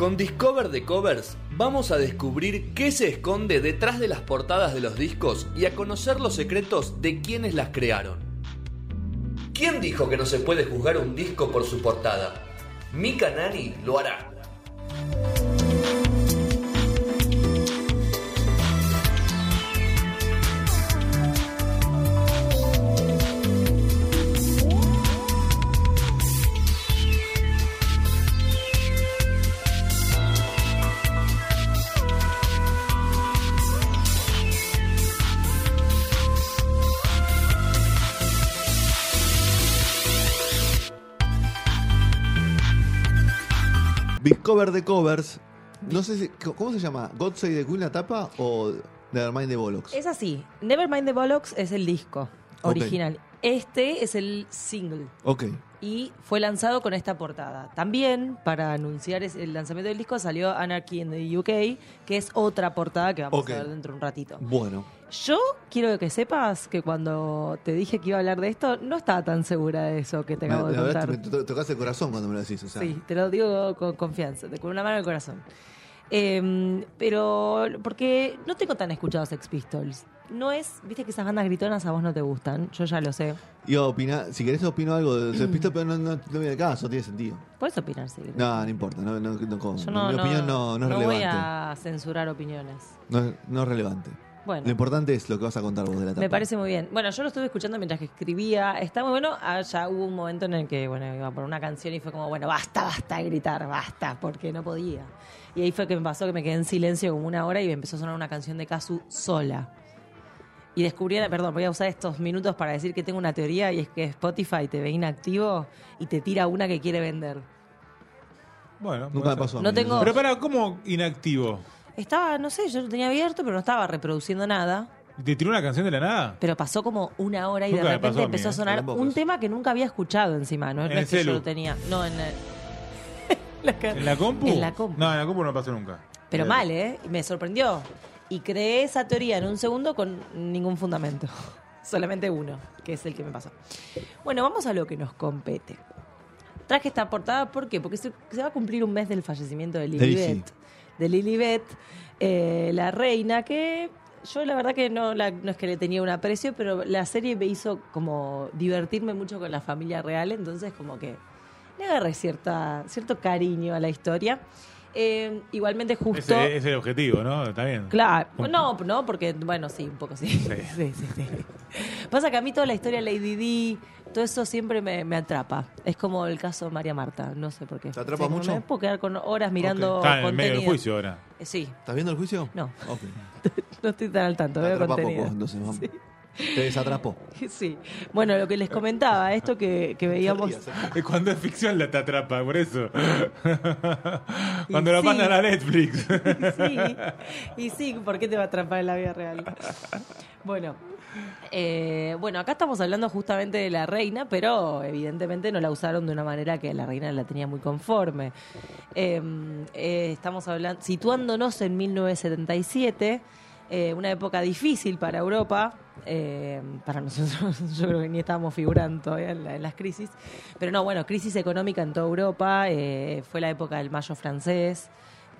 Con Discover de Covers vamos a descubrir qué se esconde detrás de las portadas de los discos y a conocer los secretos de quienes las crearon. ¿Quién dijo que no se puede juzgar un disco por su portada? Mika Nani lo hará. Discover de Covers. No sé si. ¿Cómo se llama? ¿God Save the Queen la tapa o Nevermind the Bollocks? Es así. Nevermind the Bollocks es el disco original. Este es el single. Ok. Y fue lanzado con esta portada. También, para anunciar el lanzamiento del disco, salió Anarchy in the UK, que es otra portada que vamos a ver dentro de un ratito. Bueno. Yo quiero que sepas que cuando te dije que iba a hablar de esto, no estaba tan segura de eso que te acabo de contar. me to- tocas el corazón cuando me lo decís. O sea, Sí, te lo digo con confianza, de- con una mano en el corazón. Eh, pero porque no tengo tan escuchados Sex Pistols. No es, viste que esas bandas gritonas a vos no te gustan, yo ya lo sé. Iba a opinar, si querés opino algo de Sex Pistols, pero no, no, no viene caso, tiene sentido. Puedes opinar, sí. No, no importa, no, no, no, Yo no, mi no- opinión no, no es voy relevante. a censurar opiniones. No, no es relevante. Bueno. Lo importante es lo que vas a contar vos de la tapa. Me parece muy bien. Bueno, yo lo estuve escuchando mientras que escribía. Está muy bueno. Ah, ya hubo un momento en el que, bueno, iba por una canción y fue como, bueno, basta, basta de gritar, basta, porque no podía. Y ahí fue que me pasó que me quedé en silencio como una hora y me empezó a sonar una canción de Kazu sola. Y descubrí, perdón, voy a usar estos minutos para decir que tengo una teoría y es que Spotify te ve inactivo y te tira una que quiere vender. Bueno, Nunca me pasó. a No tengo-. Pero para, ¿cómo inactivo? Estaba, no sé, yo lo tenía abierto, pero no estaba reproduciendo nada. ¿Te tiró una canción de la nada? Pero pasó como una hora y Nunca de repente pasó a mí, empezó a ¿eh? sonar un es. tema que nunca había escuchado encima, ¿no? En No el es que yo lo tenía. No, en el- La ca- ¿En la compu? En la compu. No, en la compu no pasó nunca. Pero Bien. mal, ¿eh? Me sorprendió. Y creé esa teoría en un segundo con ningún fundamento. Solamente uno, que es el que me pasó. Bueno, vamos a lo que nos compete. Traje esta portada, ¿por qué? Porque se, se va a cumplir un mes del fallecimiento de De Lilibet. De Lilibet, eh, la reina, que yo la verdad que no, la- no es que le tenía un aprecio, pero la serie me hizo como divertirme mucho con la familia real, entonces como que le agarré cierta, cierto cariño a la historia. Eh, igualmente justo... Ese es el objetivo, ¿no? Está bien. Claro, no, no, porque, bueno, sí, un poco sí. Sí, sí, sí. Pasa que a mí toda la historia de Lady Di, todo eso siempre me, me atrapa. Es como el caso de María Marta, no sé por qué. ¿Te atrapa Sí, mucho? Me puedo quedar con horas mirando Está en el medio del contenido. juicio ahora. Eh, Sí, ¿Estás viendo el juicio? No. Ok. no estoy tan al tanto, Te veo atrapa contenido. poco, entonces vamos. Te desatrapó. Sí. Bueno, lo que les comentaba, esto que, que veíamos... Es Cuando es ficción la te atrapa, por eso. Cuando Y lo sí. mandan a Netflix. sí, y sí, ¿por qué te va a atrapar en la vida real? Bueno, eh, bueno, acá estamos hablando justamente de la reina, pero evidentemente no la usaron de una manera que la reina la tenía muy conforme. Eh, eh, estamos hablando, situándonos en 1977, eh, una época difícil para Europa. eh, para nosotros, yo creo que ni estábamos figurando todavía en, la- en las crisis. Pero no, bueno, crisis económica en toda Europa. fue la época del Mayo francés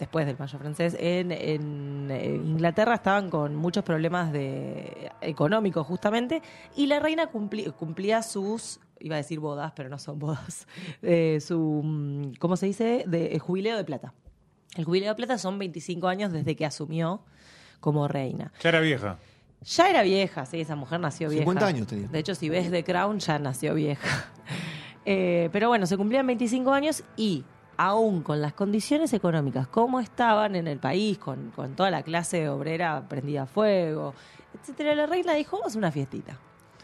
después del Mayo francés, en, en, eh, Inglaterra estaban con muchos problemas de, económicos justamente, y la reina cumplía sus, iba a decir bodas, pero no son bodas, eh, su, mm, ¿cómo se dice? De, eh, jubileo de plata. El jubileo de plata son 25 años desde que asumió como reina. Ya era vieja. Ya era vieja, sí, esa mujer nació vieja. 50 años tenía. De hecho, si ves The Crown, ya nació vieja. Eh, pero bueno, se cumplían 25 años y aún con las condiciones económicas como estaban en el país, con, con toda la clase obrera prendida a fuego, etcétera, la reina dijo, vamos a una fiestita.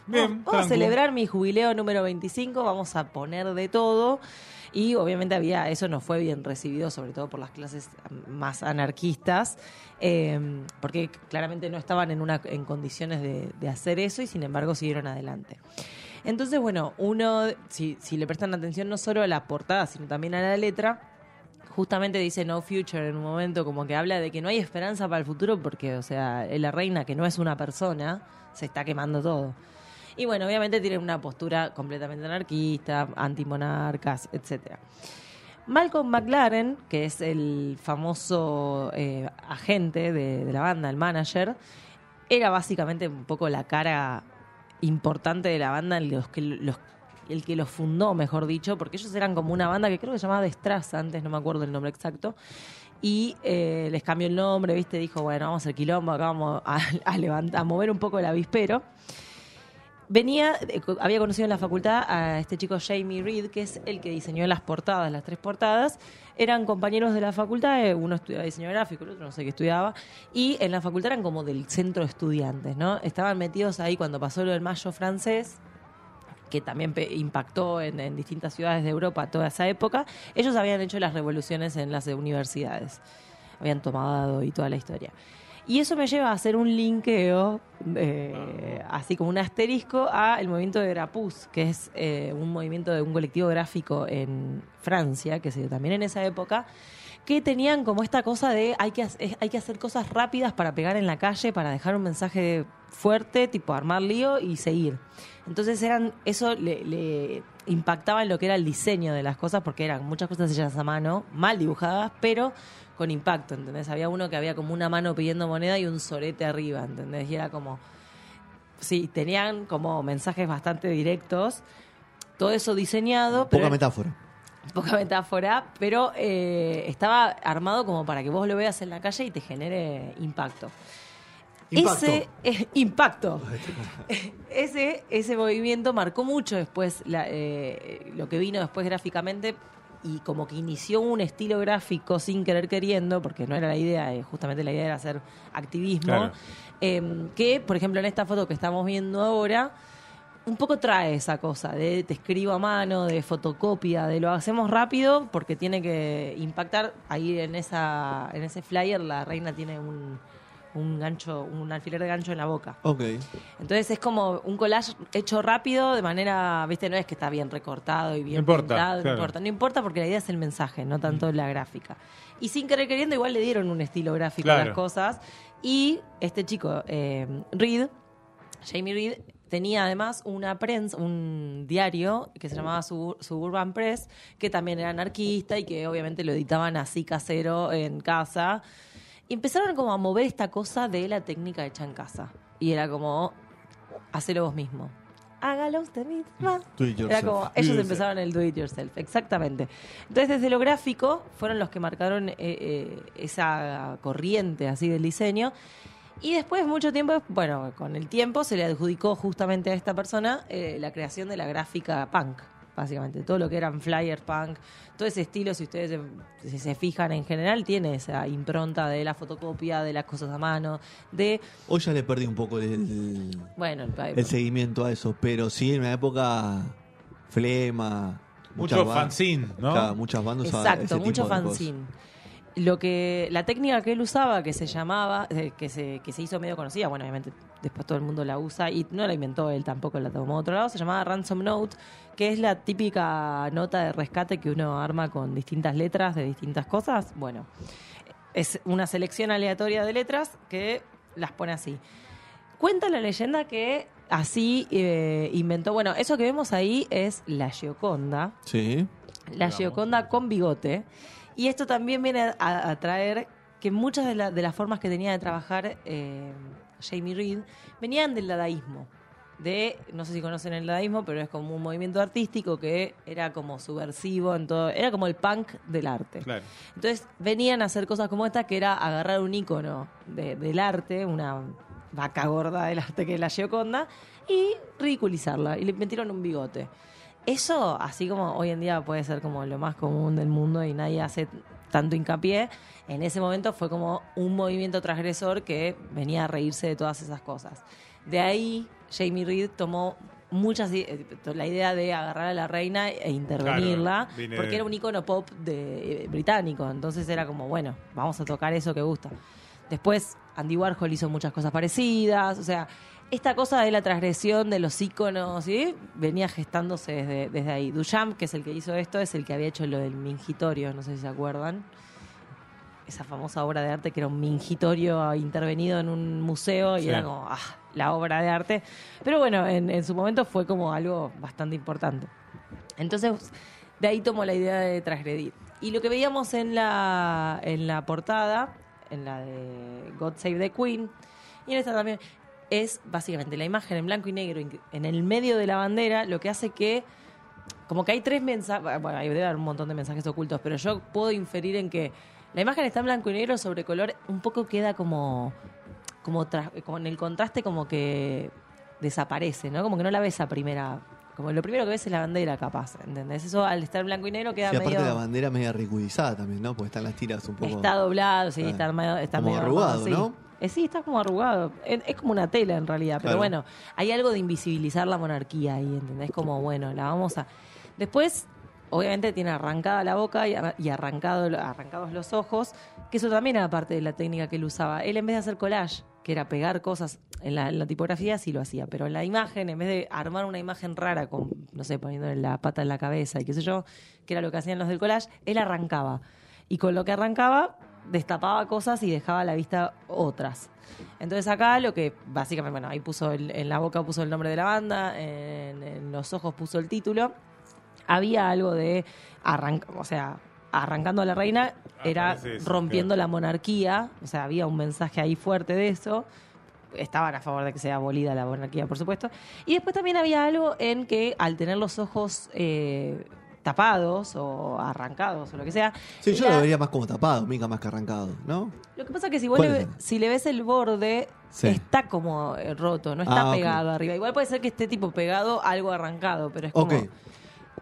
Bien, vamos, a celebrar mi jubileo número 25, vamos a poner de todo. Y obviamente había, eso no fue bien recibido, sobre todo por las clases más anarquistas, eh, porque claramente no estaban en, una, en condiciones de, de hacer eso y sin embargo siguieron adelante. Entonces, bueno, uno, si, si le prestan atención no solo a la portada, sino también a la letra, justamente dice No Future en un momento, como que habla de que no hay esperanza para el futuro porque, o sea, la reina, que no es una persona, se está quemando todo. Y bueno, obviamente tiene una postura completamente anarquista, antimonarcas, etcétera. Malcolm McLaren, que es el famoso eh, agente de la banda, el manager, era básicamente un poco la cara importante de la banda, los que los el que los fundó, mejor dicho, porque ellos eran como una banda que creo que se llamaba The Strass antes, no me acuerdo el nombre exacto, y eh, les cambió el nombre, ¿viste? Dijo, bueno, vamos a hacer quilombo, acá vamos a levantar, a mover un poco el avispero. Venía, eh, había conocido en la facultad a este chico Jamie Reed, que es el que diseñó las portadas, las tres portadas. Eran compañeros de la facultad, eh, uno estudiaba diseño gráfico, el otro no sé qué estudiaba. Y en la facultad eran como del centro de estudiantes, ¿no? Estaban metidos ahí cuando pasó lo del mayo francés, que también impactó en, en distintas ciudades de Europa toda esa época. Ellos habían hecho las revoluciones en las universidades, habían tomado y toda la historia. Y eso me lleva a hacer un linkeo, eh, así como un asterisco, a el movimiento de Grapus, que es eh, un movimiento de un colectivo gráfico en Francia, que se dio también en esa época, que tenían como esta cosa de hay que, hay que hacer cosas rápidas para pegar en la calle, para dejar un mensaje fuerte, tipo armar lío y seguir. Entonces eran eso le, le impactaba en lo que era el diseño de las cosas, porque eran muchas cosas hechas a mano, mal dibujadas, pero con impacto, ¿entendés? Había uno que había como una mano pidiendo moneda y un sorete arriba, ¿entendés? Y era como... Sí, tenían como mensajes bastante directos, todo eso diseñado. Poca pero- metáfora. poca metáfora, pero eh, estaba armado como para que vos lo veas en la calle y te genere impacto. Impacto. Ese eh, impacto. ese, ese movimiento marcó mucho después la- eh, lo que vino después gráficamente y como que inició un estilo gráfico sin querer queriendo, porque no era la idea, eh, justamente la idea era hacer activismo, Claro. eh, que por ejemplo en esta foto que estamos viendo ahora, un poco trae esa cosa de te escribo a mano, de fotocopia, de lo hacemos rápido porque tiene que impactar. Ahí en esa en ese flyer la reina tiene un, un gancho, un alfiler de gancho en la boca. Ok. Entonces es como un collage hecho rápido de manera, viste, no es que está bien recortado y bien No importa, pintado, no importa, no importa porque la idea es el mensaje, no tanto la gráfica. Y sin querer queriendo igual le dieron un estilo gráfico a las cosas y este chico eh, Reed, Jamie Reed tenía además una prensa, un diario que se llamaba Subur- Suburban Press, que también era anarquista y que obviamente lo editaban así casero en casa. Y empezaron como a mover esta cosa de la técnica hecha en casa. Y era como, hacelo vos mismo. Hágalo usted misma. Do it Era yourself. como, Do it ellos yourself. empezaron el do it yourself, exactamente. Entonces, desde lo gráfico, fueron los que marcaron eh, eh, esa corriente así del diseño. Y después, mucho tiempo, bueno, con el tiempo se le adjudicó justamente a esta persona eh, la creación de la gráfica punk, básicamente. Todo lo que eran flyers punk, todo ese estilo, si ustedes se, si se fijan en general, tiene esa impronta de la fotocopia, de las cosas a mano, de, Hoy ya le perdí un poco el, bueno, el, el seguimiento a eso, pero sí, en una época flema. Mucho fanzine, ¿no? Claro, muchas bandas Exacto, tipo mucho de cosas. fanzine. Lo que la técnica que él usaba, que se llamaba, eh, que se, que se hizo medio conocida, bueno, obviamente después todo el mundo la usa y no la inventó él tampoco, la tomó de otro lado, se llamaba Ransom Note, que es la típica nota de rescate que uno arma con distintas letras de distintas cosas. Bueno, es una selección aleatoria de letras que las pone así. Cuenta la leyenda que así eh, inventó, bueno, eso que vemos ahí es la Gioconda, Sí. la Gioconda con bigote. Y esto también viene a, a traer que muchas de, la- de las formas que tenía de trabajar eh, Jamie Reed venían del dadaísmo. De, no sé si conocen el dadaísmo, pero es como un movimiento artístico que era como subversivo en todo, era como el punk del arte. Claro. Entonces venían a hacer cosas como esta, que era agarrar un ícono de- del arte, una vaca gorda del arte que es la Gioconda, y ridiculizarla. Y le metieron un bigote. Eso, así como hoy en día puede ser como lo más común del mundo y nadie hace tanto hincapié, en ese momento fue como un movimiento transgresor que venía a reírse de todas esas cosas. De ahí, Jamie Reed tomó muchas eh, la idea de agarrar a la reina e intervenirla Claro, porque era un icono pop de eh, británico entonces era como bueno vamos a tocar eso que gusta después Andy Warhol hizo muchas cosas parecidas o sea esta cosa de la transgresión de los iconos ¿sí? venía gestándose desde, desde ahí Duchamp que es el que hizo esto es el que había hecho lo del mingitorio no sé si se acuerdan esa famosa obra de arte que era un mingitorio intervenido en un museo y Sí. era como ah, la obra de arte. Pero bueno, en, en su momento fue como algo bastante importante. Entonces, de ahí tomó la idea de transgredir. y lo que veíamos en la, en la portada, en la de God Save the Queen, y en esta también, es básicamente la imagen en blanco y negro en- el medio de la bandera, lo que hace que como que hay tres mensajes, bueno, hay debe haber un montón de mensajes ocultos, pero yo puedo inferir en que la imagen está en blanco y negro sobre color, un poco queda como, como, como en el contraste como que desaparece, ¿no? Como que no la ves a primera, como lo primero que ves es la bandera capaz, ¿entendés? Eso al estar en blanco y negro queda Sí, aparte medio... la bandera media ridiculizada también, ¿no? Porque están las tiras un poco. Está doblado, sí, está, medio, está como medio arrugado. ¿no? Eh, sí, está como arrugado. Es, es como una tela en realidad, pero Claro. bueno, hay algo de invisibilizar la monarquía ahí, ¿entendés? Como, bueno, la vamos a... Después, obviamente tiene arrancada la boca y, arra- y arrancado, arrancados los ojos, que eso también era parte de la técnica que él usaba. Él en vez de hacer collage, que era pegar cosas en la, en la tipografía, sí lo hacía, pero en la imagen, en vez de armar una imagen rara con, no sé, poniéndole la pata en la cabeza y qué sé yo, que era lo que hacían los del collage, él arrancaba. Y con lo que arrancaba, destapaba cosas y dejaba a la vista otras. Entonces acá lo que básicamente, bueno, ahí puso el- en la boca puso el nombre de la banda, en, en los ojos puso el título. Había algo de arrancar, o sea, arrancando a la reina era Aparece eso, rompiendo claro. la monarquía, o sea, había un mensaje ahí fuerte de eso. Estaban a favor de que sea abolida la monarquía, por supuesto. Y después también había algo en que al tener los ojos eh, tapados o arrancados o lo que sea. Sí, yo la- lo vería más como tapado, Mica más que arrancado, ¿no? lo que pasa es que si, vos ¿Cuál le, es? si le ves el borde, Sí. está como eh, roto, no está Ah, pegado arriba. Igual puede ser que esté tipo pegado, algo arrancado, pero es como...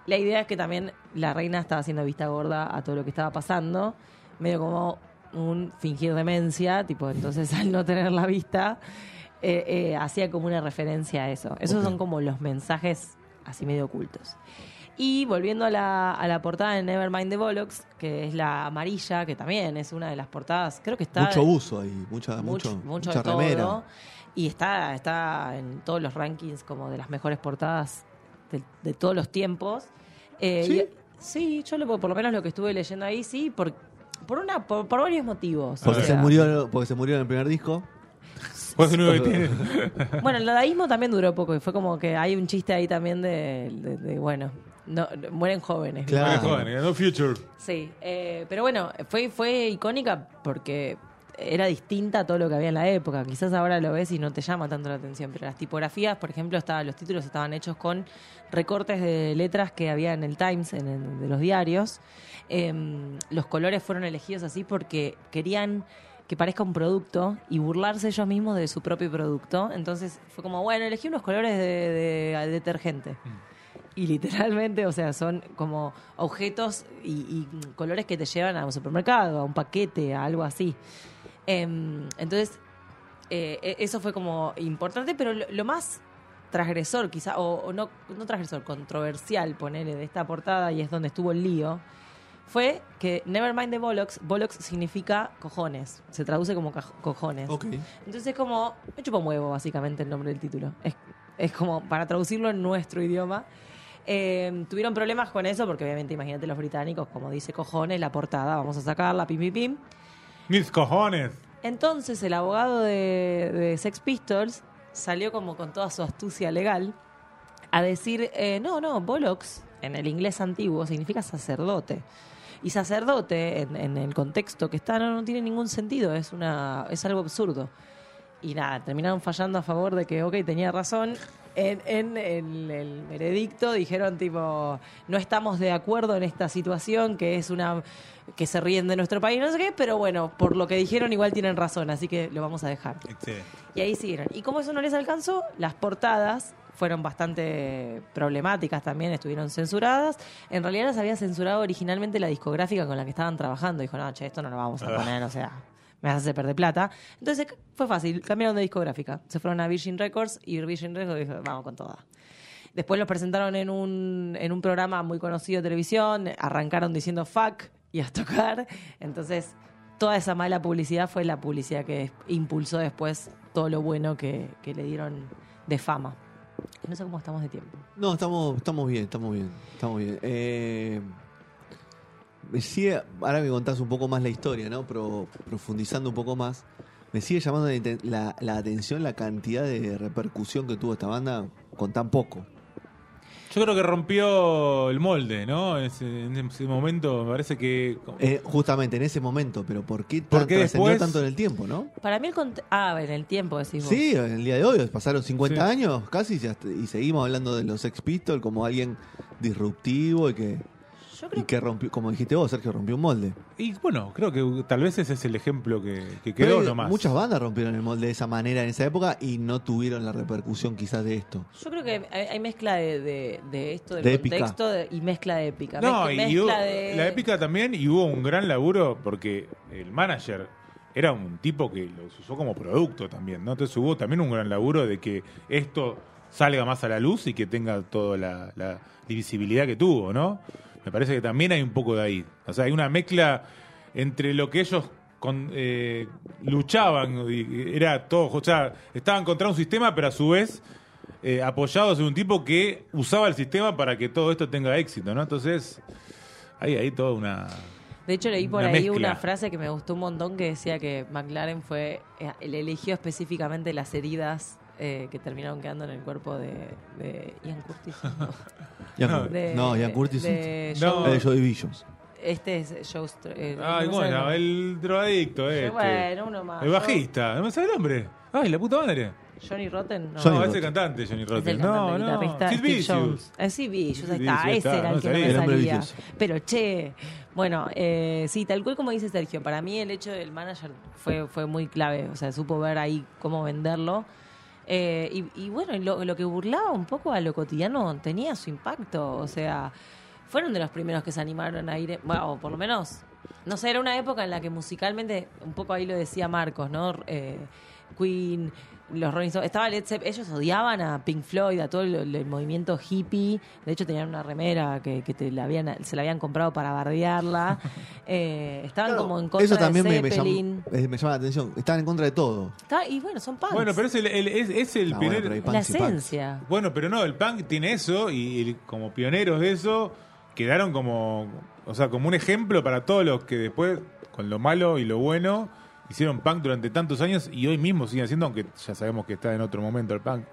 La idea es que también la reina estaba haciendo vista gorda a todo lo que estaba pasando, medio como un fingir demencia, tipo, entonces al no tener la vista, eh, eh, hacía como una referencia a eso. Esos son como los mensajes así medio ocultos. Y volviendo a la, a la portada de Nevermind the Bollocks, que es la amarilla, que también es una de las portadas, creo que está... Mucho uso ahí, mucha, mucho, mucho, mucho mucha de todo. remera. Y está, está en todos los rankings como de las mejores portadas de, de todos los tiempos. Eh, ¿Sí? y- sí, yo lo, por lo menos lo que estuve leyendo ahí, sí, por, por, una, por, por varios motivos. Porque O se sea, murió, porque se murió en el primer disco. Vos el único que tiene. Bueno, el dadaísmo también duró poco y fue como que hay un chiste ahí también de, de- de, bueno, no, no- mueren jóvenes. Claro. Joven, no future. Sí, eh, pero bueno, fue, fue icónica porque era distinta a todo lo que había en la época. Quizás ahora lo ves y no te llama tanto la atención, pero las tipografías, por ejemplo, estaba, los títulos estaban hechos con recortes de letras que había en el Times, en el- de los diarios. Em, los colores fueron elegidos así porque querían que parezca un producto y burlarse ellos mismos de su propio producto. Entonces fue como, bueno, elegí unos colores de, de detergente. Y literalmente, o sea, son como objetos y, y colores que te llevan a un supermercado, a un paquete, a algo así. Em, entonces, eh, e- eso fue como importante, pero lo, lo más transgresor, quizá, o, o no, no transgresor, controversial, ponerle de esta portada, y es donde estuvo el lío, fue que Nevermind the Bollocks, Bollocks significa cojones, se traduce como cojones. Ok. Entonces es como, me chupa un huevo básicamente el nombre del título. Es, es como para traducirlo en nuestro idioma. Eh, tuvieron problemas con eso porque obviamente imagínate los británicos, como dice cojones, la portada, vamos a sacarla, pim, pim, pim. Mis cojones. Entonces el abogado de, de Sex Pistols salió como con toda su astucia legal a decir, eh, no, no, Bollocks en el inglés antiguo significa sacerdote. Y sacerdote, en, en el contexto que está, no, no tiene ningún sentido, es, una, es algo absurdo. Y nada, terminaron fallando a favor de que, ok, tenía razón. En, en el, el veredicto dijeron tipo, no estamos de acuerdo en esta situación, que es una que se ríen de nuestro país, no sé qué, pero bueno, por lo que dijeron igual tienen razón, así que lo vamos a dejar. Excelente. Y ahí siguieron. Y como eso no les alcanzó, las portadas fueron bastante problemáticas también, estuvieron censuradas. En realidad las había censurado originalmente la discográfica con la que estaban trabajando. Dijo, no, che, esto no lo vamos a poner, o sea, me hacer perder plata. Entonces fue fácil, cambiaron de discográfica. Se fueron a Virgin Records y Virgin Records dijo, vamos con toda. Después los presentaron en un, en un programa muy conocido de televisión, arrancaron diciendo fuck y a tocar. Entonces, toda esa mala publicidad fue la publicidad que impulsó después todo lo bueno que, que le dieron de fama. No sé cómo estamos de tiempo. No, estamos, estamos bien, estamos bien, estamos bien. Eh, me sigue, ahora me contás un poco más la historia, ¿no? Pero profundizando un poco más, me sigue llamando la, inten- la- la atención la cantidad de repercusión que tuvo esta banda con tan poco. Yo creo que rompió el molde, ¿no? En ese, en ese momento me parece que... Eh, justamente en ese momento, pero ¿por qué, ¿Por tan- trascendió después? tanto en el tiempo, no? Para mí el cont- Ah, en el tiempo decís vos. Sí, en el día de hoy pasaron 50 Sí. años casi y seguimos hablando de los Sex Pistols como alguien disruptivo y que, Yo y que rompió, como dijiste vos, Sergio, rompió un molde. Y bueno, creo que tal vez ese es el ejemplo que, que quedó Pero nomás. Muchas bandas rompieron el molde de esa manera en esa época y no tuvieron la repercusión quizás de esto. Yo creo que hay, hay mezcla de, de- de esto, del De épica. contexto de- y mezcla de épica. No, Mezcla- y mezcla hubo- de... la épica también, y hubo un gran laburo porque el manager era un tipo que los usó como producto también, ¿no? Entonces hubo también un gran laburo de que esto salga más a la luz y que tenga toda la, la visibilidad que tuvo, ¿no? Me parece que también hay un poco de ahí. O sea, hay una mezcla entre lo que ellos con- eh, luchaban, y era todo, o sea, estaban contra un sistema, pero a su vez eh, apoyados en un tipo que usaba el sistema para que todo esto tenga éxito, ¿no? Entonces, hay ahí toda una... De hecho, leí por Una ahí mezcla. una frase que me gustó un montón que decía que McLaren fue, eh, él eligió específicamente las heridas eh, que terminaron quedando en el cuerpo de, de Ian Curtis. ¿no? Ian. De- no, Ian Curtis. de No. Joe- Eh. Este es Joe Str- eh, Ay, no ¿cómo sé se llama? nombre. El drogadicto, este. Bueno, uno más. El bajista, no me sabe el nombre. Ay, la puta madre. Johnny Rotten. No. Johnny no, ese Rotten. cantante, Johnny Es Rotten. el No, no. guitarrista Sid Vicious. Eh, sí, Vicious, ahí está, ese está, era no el que no me El salía. Pero che, bueno, eh, sí, tal cual como dice Sergio, para mí el hecho del manager fue, fue muy clave, o sea, supo ver ahí cómo venderlo. Eh, y, y bueno, lo, lo que burlaba un poco a lo cotidiano tenía su impacto, o sea, fueron de los primeros que se animaron a ir, eh, bueno, por lo menos, no sé, era una época en la que musicalmente, un poco ahí lo decía Marcos, ¿no? Eh, Queen, los Rolling Stones, estaba Led Zeppelin, ellos odiaban a Pink Floyd, a todo el, el movimiento hippie, de hecho tenían una remera que, que te la habían, se la habían comprado para bardearla, Eh, estaban Claro, como en contra Eso también de me, me llama, eh, me llama la atención. Estaban en contra de todo. Y bueno, son punks. Bueno, pero es el, el- es, es el Ah, bueno, pionero. pero hay la y esencia. Bueno, pero no, el punk tiene eso y, el- como pioneros de eso quedaron como, o sea, como un ejemplo para todos los que después, con lo malo y lo bueno, hicieron punk durante tantos años y hoy mismo siguen haciendo, aunque ya sabemos que está en otro momento el punk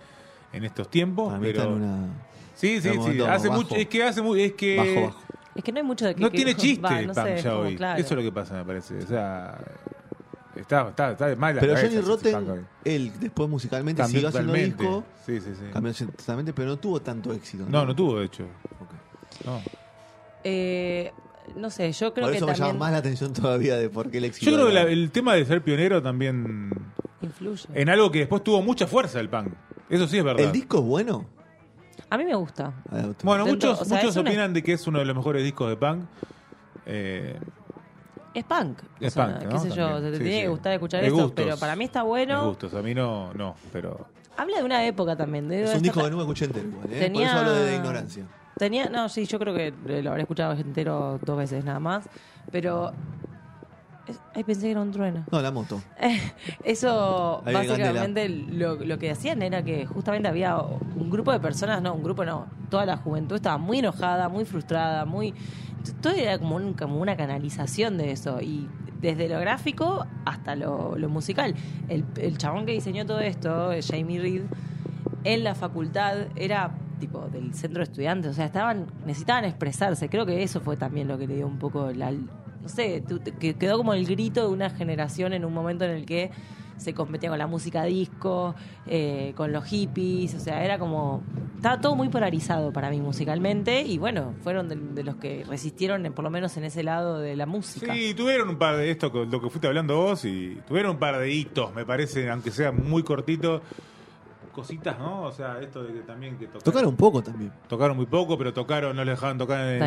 en estos tiempos. Para mí pero... está en una. Sí, sí, sí. Hace bajo. mucho, es que hace mu- es que Bajo, bajo. Es que no hay mucho de que... no que- tiene chiste va, el no punk sé, ya como, hoy. claro. Eso es lo que pasa, me parece. O sea, está, está, está de mal la Pero cabeza Johnny Rotten, él después musicalmente Cambió siguió haciendo disco. Sí, sí, sí. Cambió totalmente, pero no tuvo tanto éxito. No, no tuvo, de hecho. Ok. No. Eh, no sé, yo creo Por que eso me llama también más la atención todavía de por qué el éxito. Yo creo que la- el tema de ser pionero también influye. en algo que después tuvo mucha fuerza el punk. Eso sí es verdad. ¿El disco es bueno? A mí me gusta. Bueno, Dentro- muchos, o sea, muchos es una- opinan de que es uno de los mejores discos de punk. Eh, Es punk. o Es sea, punk, qué ¿no? sé yo, También. te Sí, tiene sí. que gustar escuchar De eso, gustos. pero para mí está me bueno. gustos, a mí no, no, pero... Habla de una época también. De es esta- un disco que no me escuché entero igual, ¿eh? Por Tenía- eso hablo de ignorancia. Tenía, no, sí, yo creo que lo habré escuchado entero dos veces nada más, pero... es- ay, pensé que era un trueno. No, la moto. Eso Ahí viene básicamente lo, lo que hacían era que justamente había un grupo de personas, no, un grupo no, toda la juventud estaba muy enojada, muy frustrada, muy... Todo era como, un- como una canalización de eso y desde lo gráfico hasta lo, lo musical. El, el chabón que diseñó todo esto, Jamie Reed, en la facultad era tipo del centro de estudiantes, o sea, estaban necesitaban expresarse. Creo que eso fue también lo que le dio un poco la no sé, que quedó como el grito de una generación en un momento en el que se competía con la música disco, eh, con los hippies, o sea, era como estaba todo muy polarizado para mí musicalmente y bueno, fueron de, los que resistieron por lo menos en ese lado de la música. Sí, tuvieron un par de esto, lo que fuiste hablando vos, y tuvieron un par de hitos, me parece, aunque sea muy cortito. Cositas, ¿no? O sea, esto de que también que tocaron, Tocaron un poco también. tocaron muy poco, pero tocaron, no les dejaban tocar en,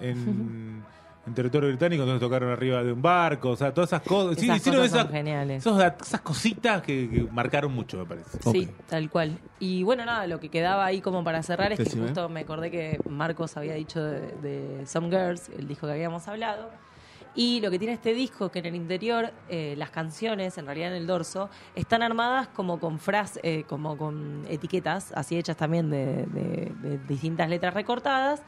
en, en territorio británico, entonces tocaron arriba de un barco, o sea, todas esas cosas. Sí, Esas hicieron cosas son esas, geniales. esos dat- esas cositas que, que marcaron mucho, me parece. Sí, tal cual. Y bueno, nada, lo que quedaba ahí como para cerrar es que justo me acordé que Marcos había dicho de, de Some Girls, el disco que habíamos hablado. Y lo que tiene este disco, que en el interior eh, las canciones, en realidad en el dorso, están armadas como con frases, eh, como con etiquetas, así hechas también de distintas letras recortadas.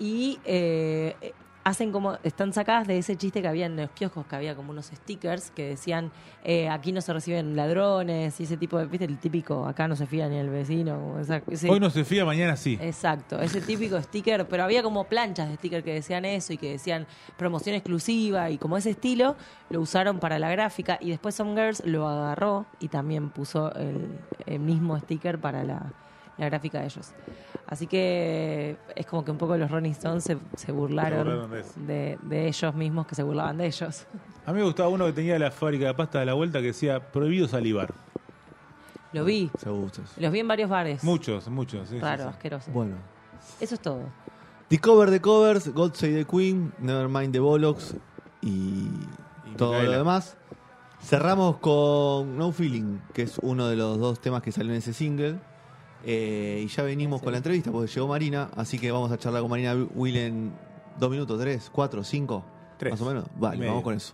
Y eh, hacen como, están sacadas de ese chiste que había en los kioscos, que había como unos stickers que decían, eh, aquí no se reciben ladrones y ese tipo de, viste, el típico, acá no se fía ni el vecino. o sea, ese- Hoy no se fía, mañana sí. Exacto, ese típico sticker, pero había como planchas de sticker que decían eso y que decían promoción exclusiva y como ese estilo lo usaron para la gráfica y después Some Girls lo agarró y también puso el, el mismo sticker para la, la gráfica de ellos. Así que es como que un poco los Rolling Stones se, se burlaron, Se burlaron de eso. de, de ellos mismos que se burlaban de ellos. A mí me gustaba uno que tenía la fábrica de pasta de la vuelta que decía prohibido salivar. Lo vi, Se los vi en varios bares. Muchos, muchos. sí, sí, Raro, sí. asqueroso. Bueno. Eso es todo. The Cover de Covers, God Save the Queen, Nevermind the Bollocks y, todo Micaela. lo demás. Cerramos con No Feeling, que es uno de los dos temas que salió en ese single. Eh, y ya venimos con la entrevista porque llegó Marina, así que vamos a charlar con Marina Will en dos minutos, tres, cuatro, cinco, Tres más o menos. Vale, vamos con eso.